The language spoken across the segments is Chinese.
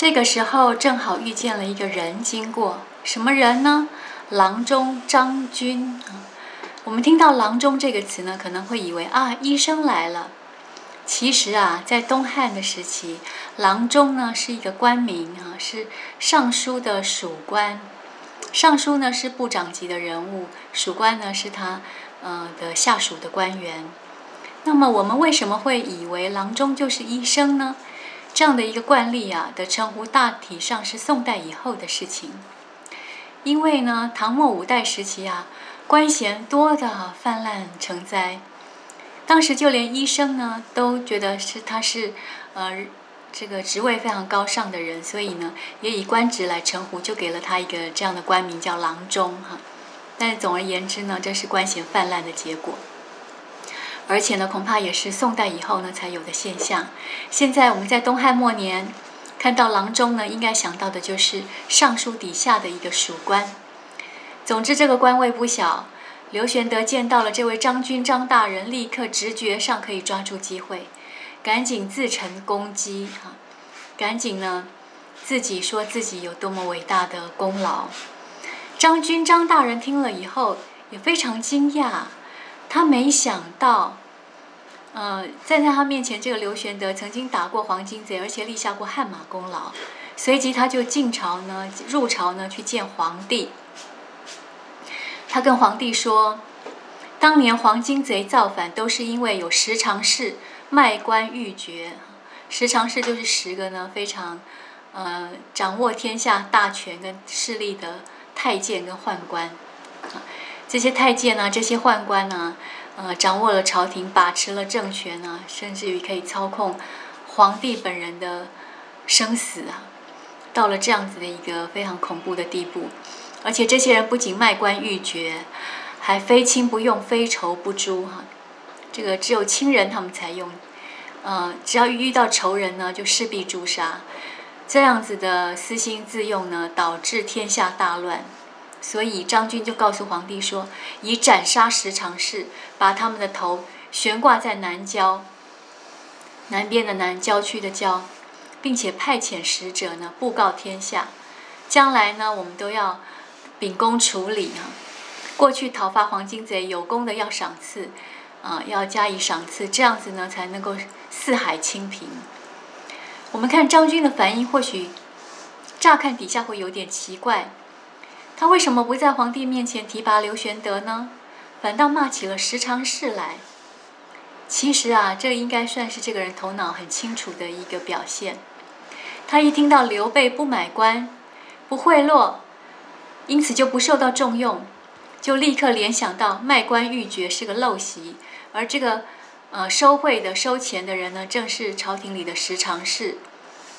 这个时候正好遇见了一个人经过，什么人呢？郎中张军啊。我们听到“郎中”这个词呢，可能会以为啊，医生来了。其实啊，在东汉的时期，郎中呢是一个官名啊，是尚书的属官。尚书呢是部长级的人物，属官呢是他呃的下属的官员。那么我们为什么会以为郎中就是医生呢？这样的一个惯例啊的称呼，大体上是宋代以后的事情。因为呢，唐末五代时期啊，官衔多的泛滥成灾，当时就连医生呢都觉得是他是呃这个职位非常高尚的人，所以呢也以官职来称呼，就给了他一个这样的官名叫郎中哈。但是总而言之呢，这是官衔泛滥的结果。而且呢，恐怕也是宋代以后呢才有的现象。现在我们在东汉末年看到郎中呢，应该想到的就是尚书底下的一个属官。总之，这个官位不小。刘玄德见到了这位张军张大人，立刻直觉上可以抓住机会，赶紧自陈功绩哈，赶紧呢自己说自己有多么伟大的功劳。张军张大人听了以后也非常惊讶，他没想到。呃，站在他面前，这个刘玄德曾经打过黄巾贼，而且立下过汗马功劳。随即他就进朝呢，入朝呢去见皇帝。他跟皇帝说，当年黄巾贼造反，都是因为有十常侍卖官鬻爵。十常侍就是十个呢非常呃掌握天下大权跟势力的太监跟宦官。这些太监呢，这些宦官呢。呃，掌握了朝廷，把持了政权呢，甚至于可以操控皇帝本人的生死啊，到了这样子的一个非常恐怖的地步。而且这些人不仅卖官鬻爵，还非亲不用，非仇不诛哈。这个只有亲人他们才用，呃，只要遇到仇人呢，就势必诛杀。这样子的私心自用呢，导致天下大乱。所以张军就告诉皇帝说：“以斩杀十常侍，把他们的头悬挂在南郊，南边的南郊区的郊，并且派遣使者呢，布告天下，将来呢，我们都要秉公处理啊。过去讨伐黄金贼有功的要赏赐，啊，要加以赏赐，这样子呢，才能够四海清平。我们看张军的反应，或许乍看底下会有点奇怪。”他为什么不在皇帝面前提拔刘玄德呢？反倒骂起了十常侍来。其实啊，这应该算是这个人头脑很清楚的一个表现。他一听到刘备不买官、不贿赂，因此就不受到重用，就立刻联想到卖官鬻爵是个陋习，而这个呃收贿的、收钱的人呢，正是朝廷里的十常侍。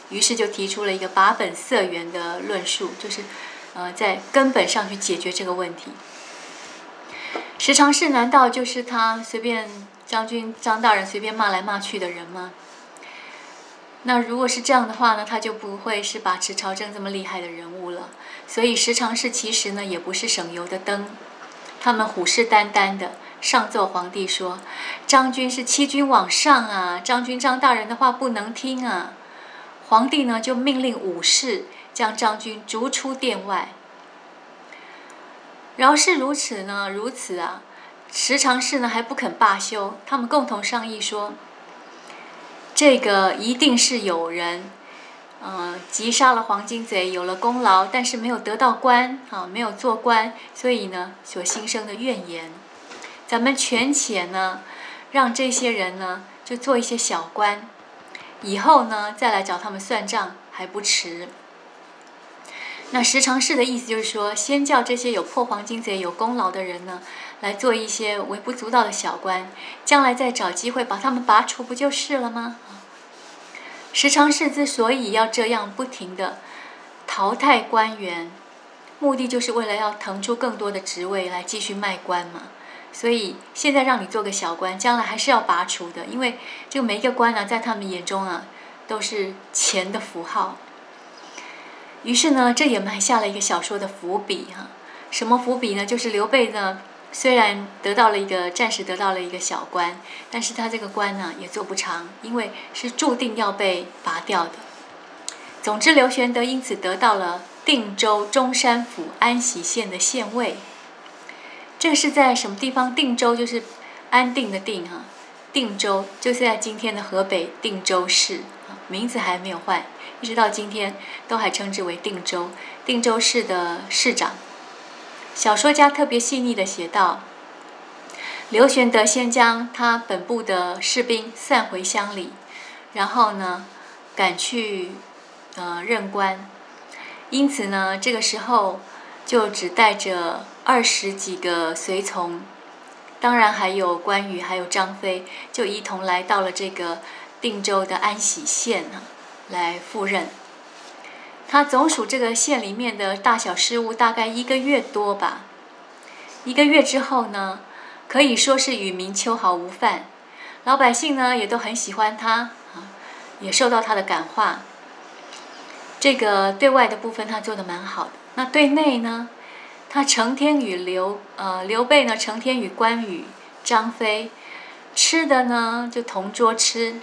于是就提出了一个拔本色源的论述，就是。呃，在根本上去解决这个问题。十常侍难道就是他随便将军张大人随便骂来骂去的人吗？那如果是这样的话呢，他就不会是把持朝政这么厉害的人物了。所以十常侍其实呢也不是省油的灯，他们虎视眈眈的上奏皇帝说：“张军是欺君罔上啊，张军张大人的话不能听啊。”皇帝呢就命令武士。将张军逐出殿外。饶是如此呢？如此啊，时常侍呢还不肯罢休。他们共同商议说：“这个一定是有人，嗯，击杀了黄金贼，有了功劳，但是没有得到官，啊，没有做官，所以呢，所心生的怨言。咱们权且呢，让这些人呢，就做一些小官，以后呢，再来找他们算账还不迟。”那十常侍的意思就是说，先叫这些有破黄金贼、有功劳的人呢，来做一些微不足道的小官，将来再找机会把他们拔除，不就是了吗？十常侍之所以要这样不停的淘汰官员，目的就是为了要腾出更多的职位来继续卖官嘛。所以现在让你做个小官，将来还是要拔除的，因为这个每一个官呢，在他们眼中啊，都是钱的符号。于是呢，这也埋下了一个小说的伏笔哈。什么伏笔呢？就是刘备呢，虽然得到了一个暂时得到了一个小官，但是他这个官呢也做不长，因为是注定要被拔掉的。总之，刘玄德因此得到了定州中山府安喜县的县尉。这是在什么地方？定州就是安定的定哈，定州就是在今天的河北定州市，名字还没有换，一直到今天都还称之为定州。定州市的市长。小说家特别细腻的写道：刘玄德先将他本部的士兵散回乡里，然后呢，赶去呃任官，因此呢，这个时候就只带着。二十几个随从，当然还有关羽，还有张飞，就一同来到了这个定州的安喜县啊，来赴任。他总署这个县里面的大小事务，大概一个月多吧。一个月之后呢，可以说是与民秋毫无犯，老百姓呢也都很喜欢他啊，也受到他的感化。这个对外的部分他做的蛮好的，那对内呢？他成天与刘呃刘备呢，成天与关羽、张飞吃的呢就同桌吃，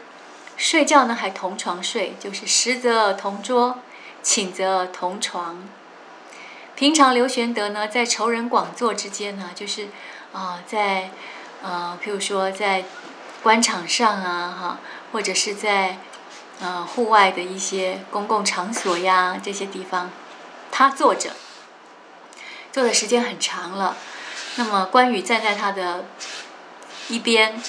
睡觉呢还同床睡，就是食则同桌，寝则同床。平常刘玄德呢在仇人广作之间呢，就是啊在呃譬如说在官场上啊哈，或者是在呃户外的一些公共场所呀这些地方，他坐着。坐的时间很长了，那么关羽站在他的一边，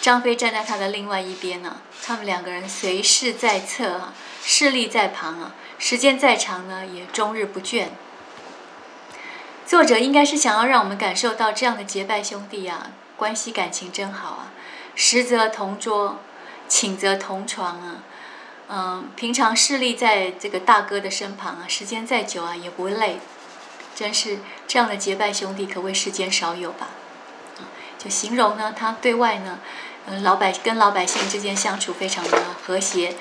张飞站在他的另外一边呢。他们两个人随侍在侧啊，势力在旁啊，时间再长呢，也终日不倦。作者应该是想要让我们感受到这样的结拜兄弟啊，关系感情真好啊，食则同桌，寝则同床啊，嗯，平常势力在这个大哥的身旁啊，时间再久啊，也不累。真是这样的结拜兄弟，可谓世间少有吧？就形容呢，他对外呢，嗯，老百跟老百姓之间相处非常的和谐，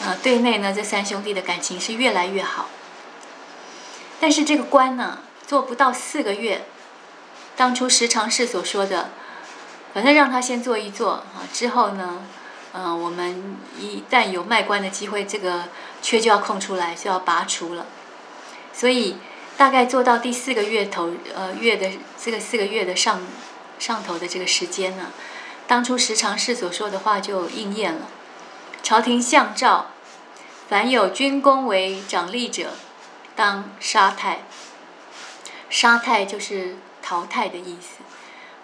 呃，对内呢，这三兄弟的感情是越来越好。但是这个官呢，做不到四个月，当初石常侍所说的，反正让他先做一做啊，之后呢，嗯，我们一旦有卖官的机会，这个缺就要空出来，就要拔除了，所以。大概做到第四个月头，呃，月的这个四个月的上上头的这个时间呢，当初时常侍所说的话就应验了。朝廷相诏，凡有军功为长吏者，当杀太。杀太就是淘汰的意思。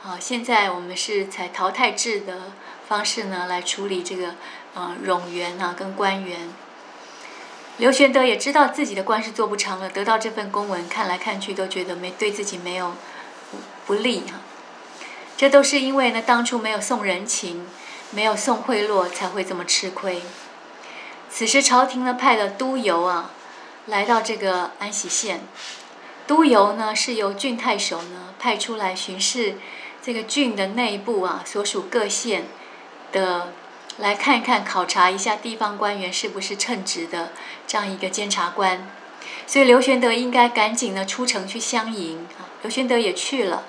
好，现在我们是采淘汰制的方式呢，来处理这个呃冗员啊跟官员。刘玄德也知道自己的官是做不长了，得到这份公文，看来看去都觉得没对自己没有不利哈。这都是因为呢，当初没有送人情，没有送贿赂，才会这么吃亏。此时朝廷呢派了督邮啊，来到这个安喜县。督邮呢是由郡太守呢派出来巡视这个郡的内部啊，所属各县的。来看一看，考察一下地方官员是不是称职的这样一个监察官，所以刘玄德应该赶紧呢出城去相迎啊。刘玄德也去了，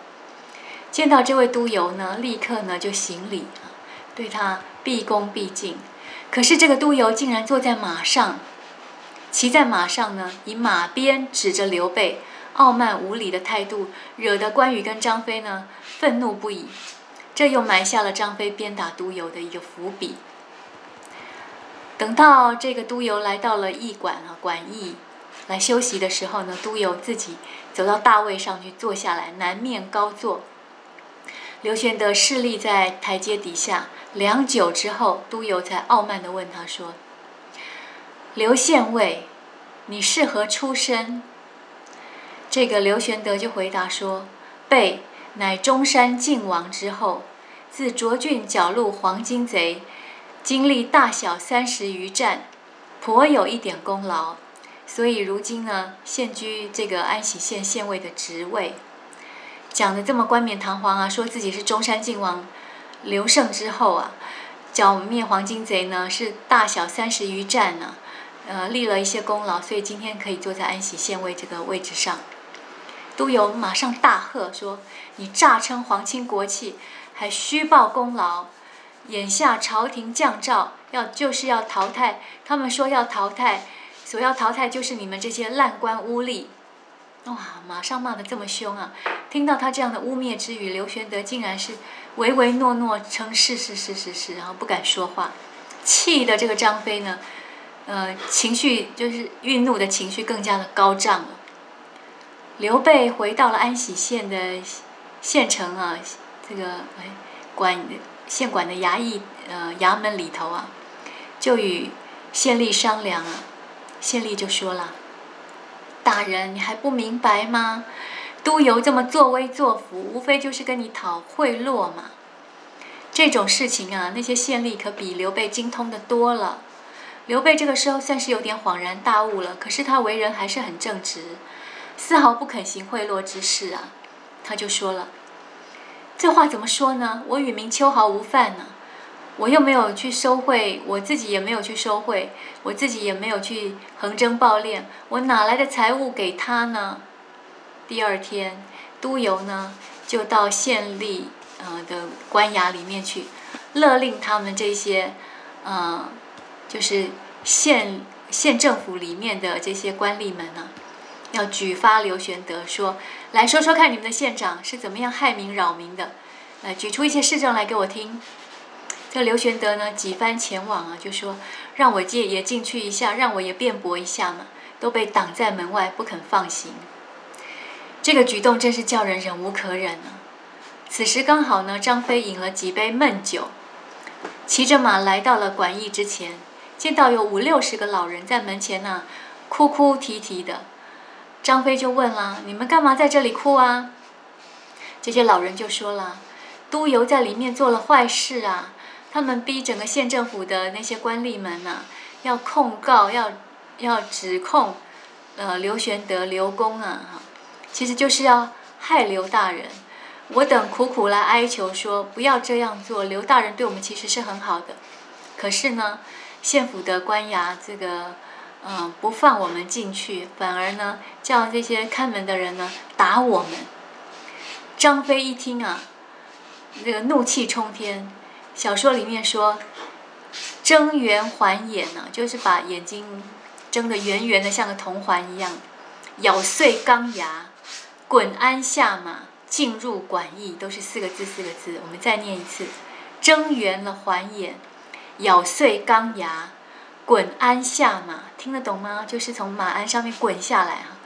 见到这位督邮呢，立刻呢就行礼，对他毕恭毕敬。可是这个督邮竟然坐在马上，骑在马上呢，以马鞭指着刘备，傲慢无礼的态度，惹得关羽跟张飞呢愤怒不已。这又埋下了张飞鞭打督邮的一个伏笔。等到这个督邮来到了驿馆啊，馆驿来休息的时候呢，督邮自己走到大位上去坐下来，南面高坐。刘玄德侍立在台阶底下，良久之后，督邮才傲慢地问他说：“刘县尉，你是何出身？”这个刘玄德就回答说：“备乃中山靖王之后。”自涿郡剿戮黄巾贼，经历大小三十余战，颇有一点功劳，所以如今呢，现居这个安喜县县尉的职位，讲的这么冠冕堂皇啊，说自己是中山靖王刘胜之后啊，剿灭黄巾贼呢是大小三十余战呢，呃，立了一些功劳，所以今天可以坐在安喜县尉这个位置上。都邮马上大喝说：“你诈称皇亲国戚！”还虚报功劳，眼下朝廷降诏，要就是要淘汰。他们说要淘汰所要淘汰就是你们这些烂官污吏。哇，马上骂得这么凶啊！听到他这样的污蔑之语，刘玄德竟然是唯唯诺诺称是是是是是，然后不敢说话，气的这个张飞呢，呃，情绪就是愠怒的情绪更加的高涨了。刘备回到了安喜县的县城啊，这个哎管县管的衙役呃衙门里头啊，就与县吏商量啊，县吏就说了。大人，你还不明白吗？都邮这么作威作福，无非就是跟你讨贿赂嘛。这种事情啊，那些县吏可比刘备精通的多了。刘备这个时候算是有点恍然大悟了，可是他为人还是很正直，丝毫不肯行贿赂之事啊。他就说了：“这话怎么说呢？我与明秋毫无犯呢。”我又没有去收贿，我自己也没有去收贿，我自己也没有去横征暴敛，我哪来的财物给他呢？第二天，都邮呢就到县吏呃的官衙里面去，勒令他们这些，呃，就是县县政府里面的这些官吏们呢，要举发刘玄德，说来说说看你们的县长是怎么样害民扰民的，来举出一些事证来给我听。这刘玄德呢，几番前往啊，就说让我借也进去一下，让我也辩驳一下嘛，都被挡在门外，不肯放行。这个举动真是叫人忍无可忍啊！此时刚好呢，张飞饮了几杯闷酒，骑着马来到了馆驿之前，见到有五六十个老人在门前呢，哭哭啼啼的。张飞就问了：“你们干嘛在这里哭啊？”这些老人就说了：“都邮在里面做了坏事啊！”他们逼整个县政府的那些官吏们呢，要控告，要要指控，呃，刘玄德、刘公啊，哈，其实就是要害刘大人。我等苦苦来哀求说，不要这样做，刘大人对我们其实是很好的。可是呢，县府的官衙这个，嗯，不放我们进去，反而呢，叫这些看门的人呢打我们。张飞一听啊，这个怒气冲天。小说里面说，睁圆环眼呢，就是把眼睛睁得圆圆的，像个铜环一样，咬碎钢牙，滚鞍下马，进入馆驿，都是四个字，四个字。我们再念一次：睁圆了环眼，咬碎钢牙，滚鞍下马。听得懂吗？就是从马鞍上面滚下来啊，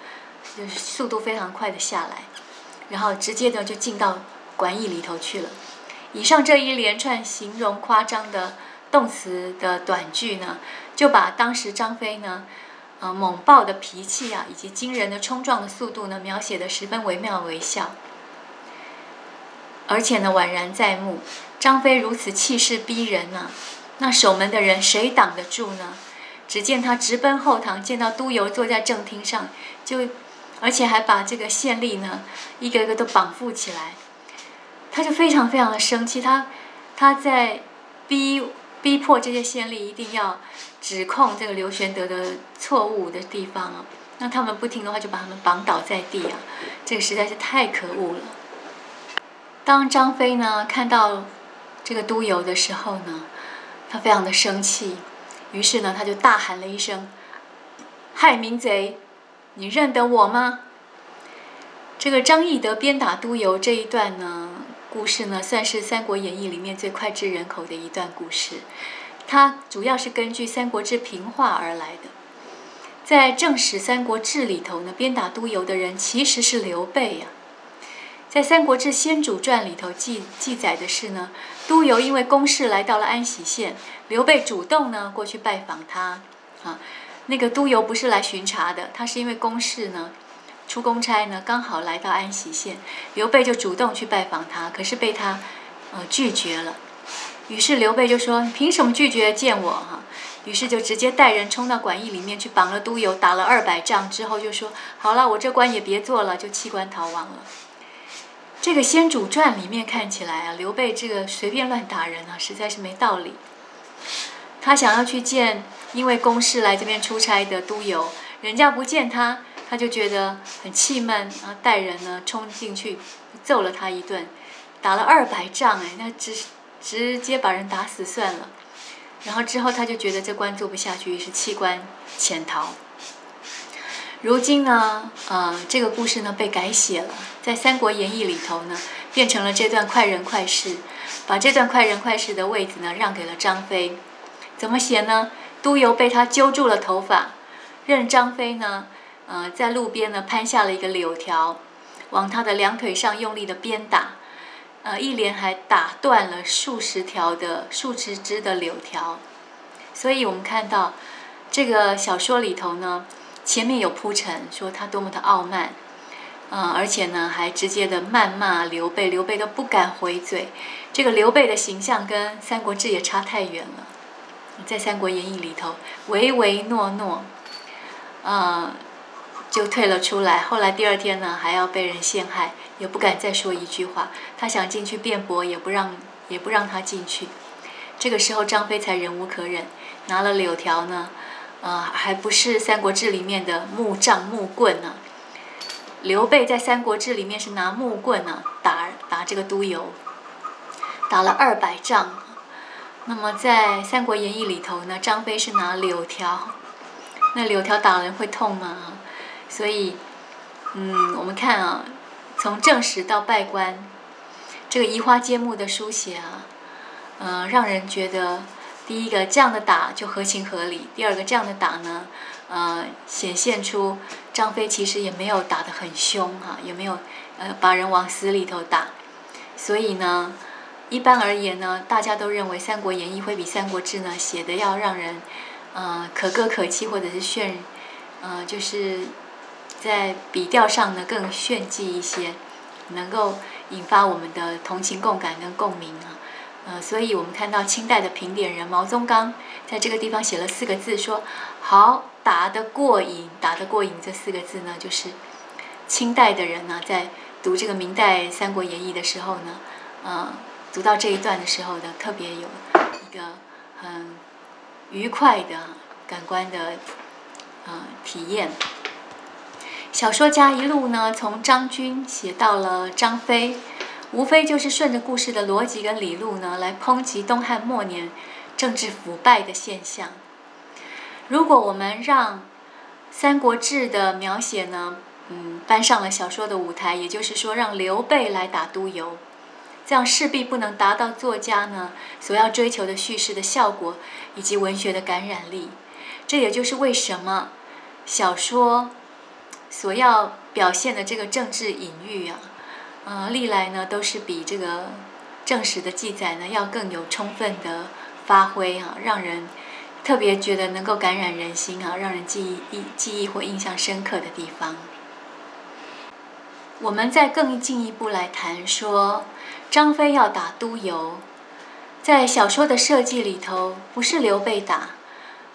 就是速度非常快的下来，然后直接的就进到馆驿里头去了。以上这一连串形容夸张的动词的短句呢，就把当时张飞呢，呃猛暴的脾气啊，以及惊人的冲撞的速度呢，描写的十分惟妙惟肖，而且呢宛然在目。张飞如此气势逼人呢，那守门的人谁挡得住呢？只见他直奔后堂，见到都邮坐在正厅上，就而且还把这个县吏呢，一个个都绑缚起来。他就非常非常的生气，他他在逼逼迫这些县吏一定要指控这个刘玄德的错误的地方啊，那他们不听的话，就把他们绑倒在地啊，这个实在是太可恶了。当张飞呢看到这个都邮的时候呢，他非常的生气，于是呢他就大喊了一声：“害民贼，你认得我吗？”这个张翼德鞭打都邮这一段呢。故事呢，算是《三国演义》里面最脍炙人口的一段故事。它主要是根据《三国志》平话而来的。在正史《三国志》里头呢，鞭打督邮的人其实是刘备呀。在《三国志先主传》里头记记载的是呢，督邮因为公事来到了安喜县，刘备主动呢过去拜访他。啊，那个督邮不是来巡查的，他是因为公事呢。出公差呢，刚好来到安喜县，刘备就主动去拜访他，可是被他，呃拒绝了。于是刘备就说：“凭什么拒绝见我？”哈，于是就直接带人冲到馆驿里面去绑了都邮，打了二百仗之后就说：“好了，我这官也别做了，就弃官逃亡了。”这个《先主传》里面看起来啊，刘备这个随便乱打人啊，实在是没道理。他想要去见因为公事来这边出差的都邮，人家不见他。他就觉得很气闷，然后带人呢冲进去揍了他一顿，打了二百仗哎，那直直接把人打死算了。然后之后他就觉得这官做不下去，于是弃官潜逃。如今呢，呃，这个故事呢被改写了，在《三国演义》里头呢，变成了这段快人快事，把这段快人快事的位子呢让给了张飞。怎么写呢？都由被他揪住了头发，任张飞呢，呃，在路边呢攀下了一个柳条，往他的两腿上用力的鞭打，呃，一连还打断了数十条的数十枝的柳条。所以我们看到这个小说里头呢。前面有铺陈，说他多么的傲慢，嗯，而且呢，还直接的谩骂刘备，刘备都不敢回嘴。这个刘备的形象跟《三国志》也差太远了，在《三国演义》里头唯唯诺诺，嗯，就退了出来。后来第二天呢，还要被人陷害，也不敢再说一句话。他想进去辩驳，也不让，也不让他进去。这个时候，张飞才忍无可忍，拿了柳条呢。啊，还不是《三国志》里面的木杖木棍呢。刘备在《三国志》里面是拿木棍呢打打这个督邮，打了二百仗。那么在《三国演义》里头呢，张飞是拿柳条，那柳条打人会痛吗？所以，嗯，我们看啊，从正史到拜官，这个移花接木的书写啊，嗯，让人觉得。第一个这样的打就合情合理，第二个这样的打呢，呃，显现出张飞其实也没有打得很凶哈，也没有呃把人往死里头打，所以呢，一般而言呢，大家都认为《三国演义》会比《三国志》呢写的要让人呃可歌可泣，或者是炫，呃，就是在笔调上呢更炫技一些，能够引发我们的同情共感跟共鸣啊。呃，所以我们看到清代的评点人毛宗刚在这个地方写了四个字，说“好打得过瘾”，打得过瘾这四个字呢，就是清代的人呢在读这个明代《三国演义》的时候呢，呃，读到这一段的时候呢，特别有一个很愉快的感官的呃体验。小说家一路呢从张军写到了张飞。无非就是顺着故事的逻辑跟理路呢，来抨击东汉末年政治腐败的现象。如果我们让《三国志》的描写呢，嗯，搬上了小说的舞台，也就是说让刘备来打督邮，这样势必不能达到作家呢所要追求的叙事的效果以及文学的感染力。这也就是为什么小说所要表现的这个政治隐喻啊。呃，历来呢都是比这个正史的记载呢要更有充分的发挥啊，让人特别觉得能够感染人心啊，让人记忆、记记忆或印象深刻的地方。我们再更进一步来谈说，张飞要打督邮，在小说的设计里头，不是刘备打，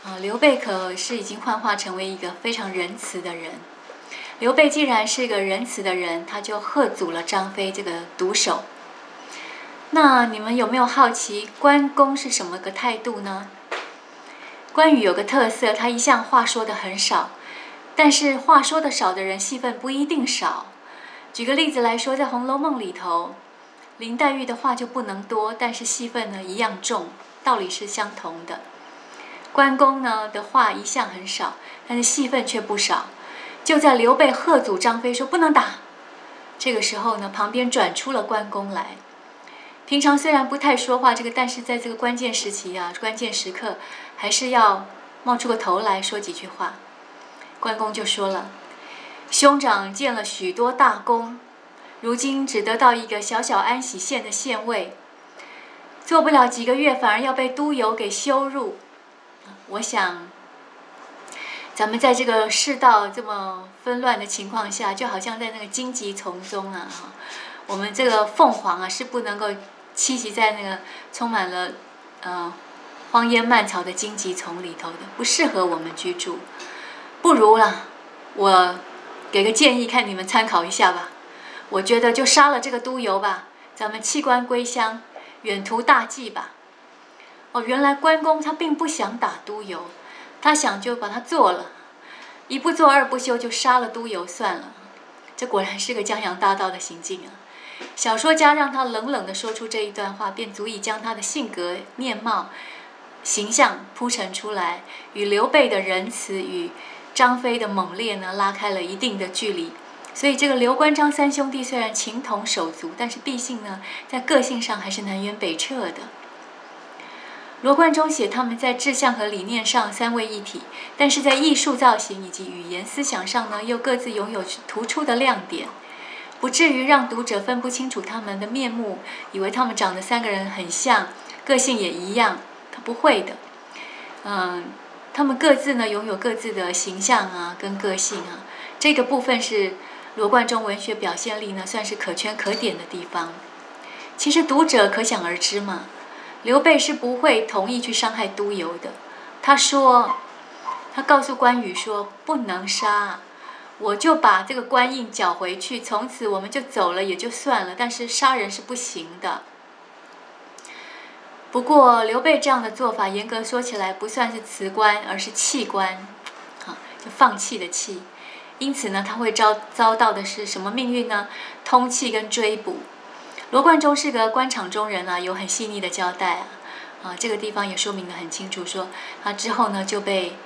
啊，刘备可是已经幻化成为一个非常仁慈的人。刘备既然是个仁慈的人，他就喝阻了张飞这个毒手。那你们有没有好奇关公是什么个态度呢？关羽有个特色，他一向话说的很少，但是话说的少的人戏份不一定少。举个例子来说，在《红楼梦》里头，林黛玉的话就不能多，但是戏份呢一样重，道理是相同的。关公呢的话一向很少，但是戏份却不少。就在刘备喝阻张飞说不能打，这个时候呢，旁边转出了关公来。平常虽然不太说话，这个但是在这个关键时期啊，关键时刻还是要冒出个头来说几句话。关公就说了：“兄长建了许多大功，如今只得到一个小小安喜县的县尉，做不了几个月，反而要被督邮给羞辱。我想。”咱们在这个世道这么纷乱的情况下，就好像在那个荆棘丛中啊，我们这个凤凰啊是不能够栖息在那个充满了呃荒烟蔓草的荆棘丛里头的，不适合我们居住。不如啦，我给个建议，看你们参考一下吧。我觉得就杀了这个督邮吧，咱们弃官归乡，远图大计吧。哦，原来关公他并不想打督邮。他想就把他做了，一不做二不休就杀了督邮算了，这果然是个江洋大盗的行径啊！小说家让他冷冷地说出这一段话，便足以将他的性格、面貌、形象铺陈出来，与刘备的仁慈与张飞的猛烈呢拉开了一定的距离。所以这个刘关张三兄弟虽然情同手足，但是毕竟呢在个性上还是南辕北辙的。罗贯中写他们在志向和理念上三位一体，但是在艺术造型以及语言思想上呢，又各自拥有突出的亮点，不至于让读者分不清楚他们的面目，以为他们长得三个人很像，个性也一样。他不会的，嗯，他们各自呢拥有各自的形象啊，跟个性啊，这个部分是罗贯中文学表现力呢算是可圈可点的地方。其实读者可想而知嘛。刘备是不会同意去伤害都邮的。他说：“他告诉关羽说，不能杀，我就把这个官印缴回去，从此我们就走了也就算了。但是杀人是不行的。不过刘备这样的做法，严格说起来不算是辞官，而是弃官，啊，就放弃的弃。因此呢，他会遭遭到的是什么命运呢？通气跟追捕。”罗贯中是个官场中人啊，有很细腻的交代啊，啊，这个地方也说明得很清楚，说他之后呢就被，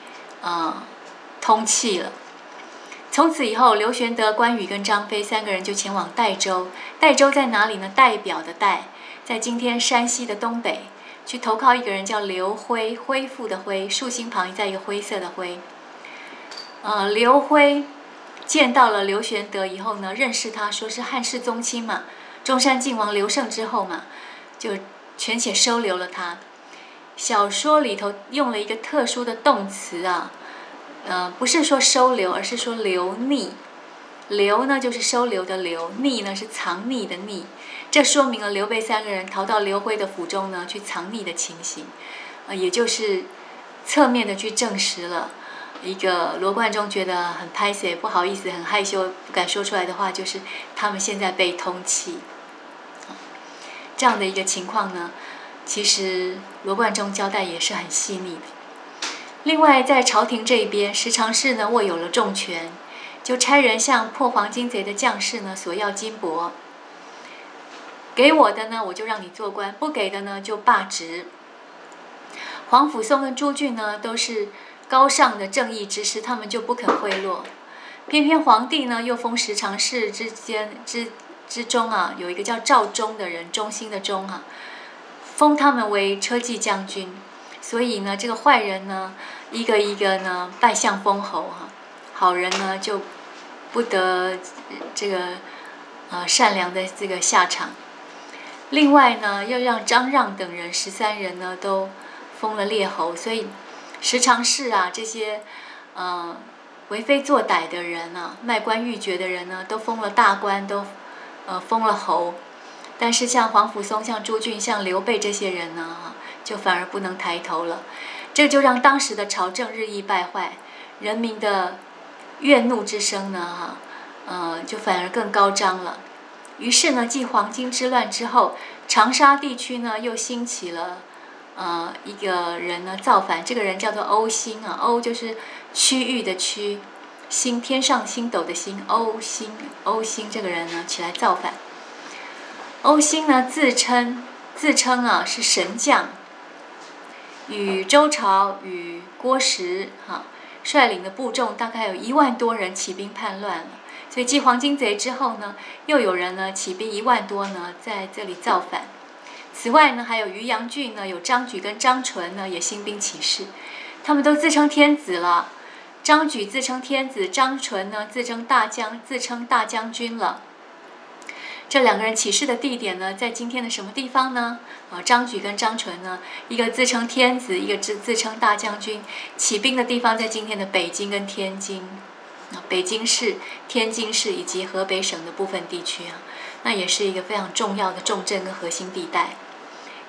呃，通气了。从此以后，刘玄德、关羽跟张飞三个人就前往代州。代州在哪里呢？代表的代，在今天山西的东北，去投靠一个人叫刘辉，恢复的恢，竖心旁再一个灰色的灰。呃，刘辉见到了刘玄德以后呢，认识他，说是汉室宗亲嘛。中山靖王刘胜之后嘛，就权且收留了他。小说里头用了一个特殊的动词啊，呃，不是说收留，而是说留匿。留呢就是收留的留，匿呢是藏匿的匿。这说明了刘备三个人逃到刘辉的府中呢去藏匿的情形，呃，也就是侧面的去证实了一个罗贯中觉得很拍摄不好意思、很害羞、不敢说出来的话，就是他们现在被通缉。这样的一个情况呢，其实罗贯中交代也是很细腻的。另外，在朝廷这一边，十常侍呢握有了重权，就差人向破黄金贼的将士呢索要金帛，给我的呢我就让你做官，不给的呢就罢职。黄甫松跟朱俊呢都是高尚的正义之士，他们就不肯贿赂，偏偏皇帝呢又封十常侍之间之。之中啊，有一个叫赵忠的人，忠心的忠啊，封他们为车骑将军。所以呢，这个坏人呢，一个一个呢拜相封侯哈，好人呢就不得这个呃善良的这个下场。另外呢，要让张让等人十三人呢都封了列侯，所以时常是啊这些呃为非作歹的人呢，卖官鬻爵的人呢，都封了大官都。呃，封了侯，但是像黄甫松、像朱俊、像刘备这些人呢，就反而不能抬头了。这就让当时的朝政日益败坏，人民的怨怒之声呢，哈，呃，就反而更高涨了。于是呢，继黄巾之乱之后，长沙地区呢又兴起了呃一个人呢造反，这个人叫做欧兴啊，欧就是区域的区。星天上星斗的星，欧星欧星这个人呢，起来造反。欧星呢，自称自称啊是神将，与周朝与郭时哈率领的部众大概有一万多人起兵叛乱了。所以继黄金贼之后呢，又有人呢起兵一万多呢在这里造反。此外呢，还有渔阳郡呢有张举跟张纯呢也兴兵起事，他们都自称天子了。张举自称天子，张纯呢自称大将，自称大将军了。这两个人起事的地点呢，在今天的什么地方呢？啊，张举跟张纯呢，一个自称天子，一个自自称大将军，起兵的地方在今天的北京跟天津，啊，北京市、天津市以及河北省的部分地区啊，那也是一个非常重要的重镇跟核心地带。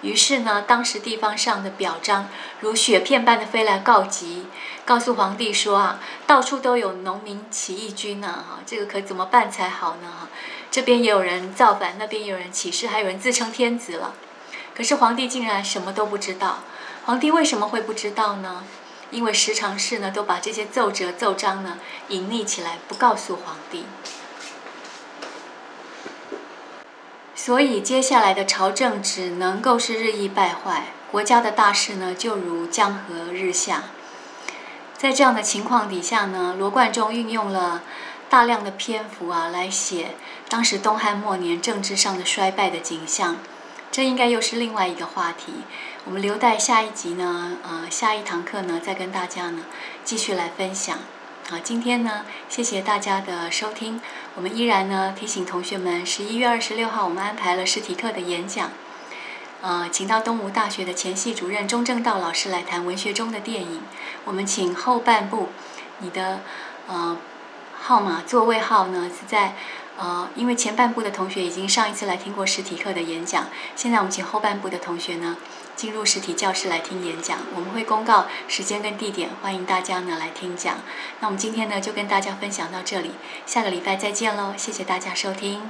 于是呢，当时地方上的表彰如雪片般的飞来告急，告诉皇帝说啊，到处都有农民起义军呢，哈，这个可怎么办才好呢？哈，这边也有人造反，那边也有人起事，还有人自称天子了。可是皇帝竟然什么都不知道。皇帝为什么会不知道呢？因为十常侍呢都把这些奏折奏章呢隐匿起来，不告诉皇帝。所以接下来的朝政只能够是日益败坏，国家的大事呢就如江河日下。在这样的情况底下呢，罗贯中运用了大量的篇幅啊，来写当时东汉末年政治上的衰败的景象。这应该又是另外一个话题，我们留待下一集呢，呃，下一堂课呢，再跟大家呢继续来分享。好，今天呢，谢谢大家的收听。我们依然呢提醒同学们，十一月二十六号我们安排了实体课的演讲，呃，请到东吴大学的前系主任钟正道老师来谈文学中的电影。我们请后半部，你的呃号码座位号呢是在。呃，因为前半部的同学已经上一次来听过实体课的演讲，现在我们请后半部的同学呢进入实体教室来听演讲。我们会公告时间跟地点，欢迎大家呢来听讲。那我们今天呢就跟大家分享到这里，下个礼拜再见喽，谢谢大家收听。